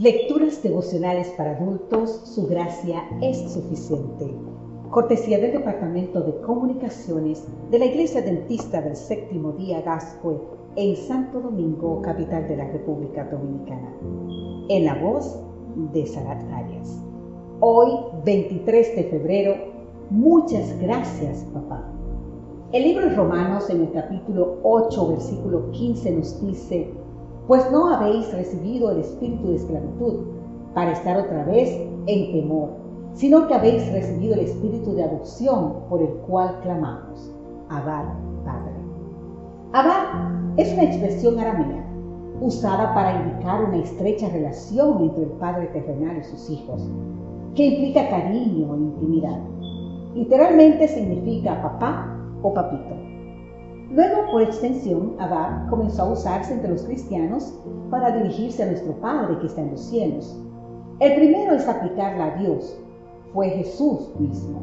Lecturas devocionales para adultos, su gracia es suficiente. Cortesía del Departamento de Comunicaciones de la Iglesia Dentista del Séptimo Día Gascue en Santo Domingo, capital de la República Dominicana. En la voz de Sarat Arias. Hoy, 23 de febrero, muchas gracias, papá. El libro de Romanos en el capítulo 8, versículo 15 nos dice, pues no habéis recibido el espíritu de esclavitud para estar otra vez en temor, sino que habéis recibido el espíritu de adopción por el cual clamamos, Abad Padre. Abad es una expresión aramea usada para indicar una estrecha relación entre el Padre terrenal y sus hijos, que implica cariño e intimidad. Literalmente significa papá o papito. Luego, por extensión, Abad comenzó a usarse entre los cristianos para dirigirse a nuestro Padre que está en los cielos. El primero es aplicarla a Dios. Fue Jesús mismo.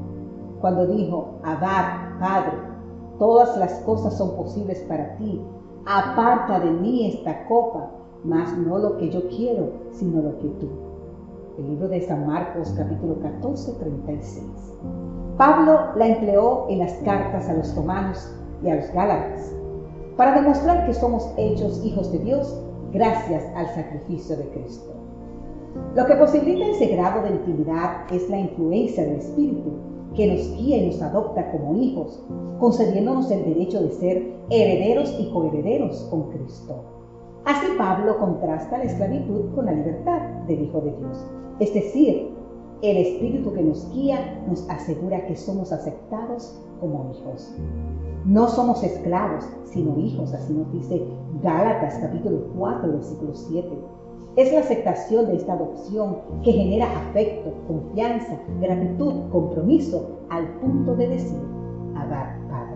Cuando dijo, Abad, Padre, todas las cosas son posibles para ti. Aparta de mí esta copa, mas no lo que yo quiero, sino lo que tú. El libro de San Marcos capítulo 14, 36. Pablo la empleó en las cartas a los romanos y a los Gálatas, para demostrar que somos hechos hijos de Dios gracias al sacrificio de Cristo. Lo que posibilita ese grado de intimidad es la influencia del Espíritu, que nos guía y nos adopta como hijos, concediéndonos el derecho de ser herederos y coherederos con Cristo. Así Pablo contrasta la esclavitud con la libertad del Hijo de Dios, es decir, el Espíritu que nos guía nos asegura que somos aceptados como hijos. No somos esclavos, sino hijos, así nos dice Gálatas capítulo 4, versículo 7. Es la aceptación de esta adopción que genera afecto, confianza, gratitud, compromiso, al punto de decir, Abad Padre.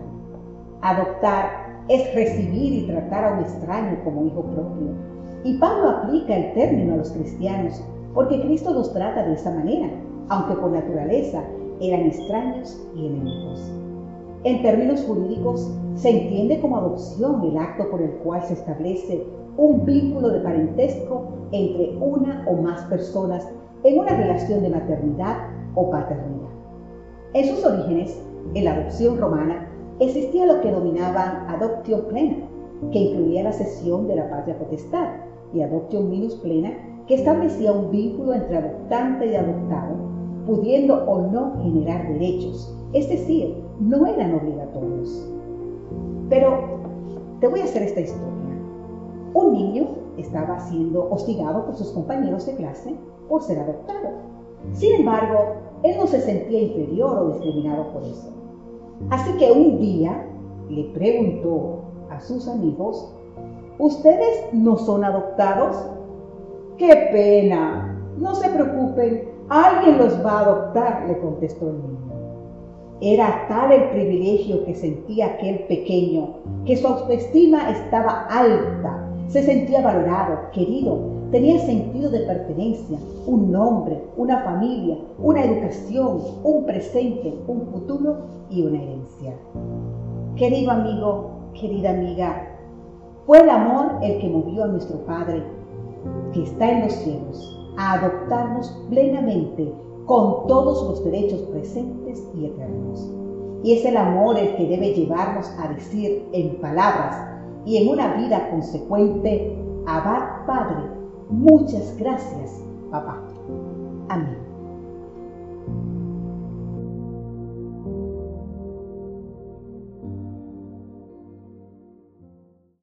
Adoptar es recibir y tratar a un extraño como hijo propio. Y Pablo aplica el término a los cristianos porque Cristo nos trata de esa manera, aunque por naturaleza eran extraños y enemigos. En términos jurídicos, se entiende como adopción el acto por el cual se establece un vínculo de parentesco entre una o más personas en una relación de maternidad o paternidad. En sus orígenes, en la adopción romana, existía lo que denominaban adoptio plena, que incluía la cesión de la patria potestad, y adoptio minus plena, que establecía un vínculo entre adoptante y adoptado, pudiendo o no generar derechos, es decir, no eran obligatorios. Pero te voy a hacer esta historia. Un niño estaba siendo hostigado por sus compañeros de clase por ser adoptado. Sin embargo, él no se sentía inferior o discriminado por eso. Así que un día le preguntó a sus amigos, ¿ustedes no son adoptados? ¡Qué pena! No se preocupen, alguien los va a adoptar, le contestó el niño. Era tal el privilegio que sentía aquel pequeño, que su autoestima estaba alta, se sentía valorado, querido, tenía sentido de pertenencia, un nombre, una familia, una educación, un presente, un futuro y una herencia. Querido amigo, querida amiga, fue el amor el que movió a nuestro Padre que está en los cielos a adoptarnos plenamente con todos los derechos presentes y eternos. Y es el amor el que debe llevarnos a decir en palabras y en una vida consecuente, Abad Padre, muchas gracias, papá. Amén.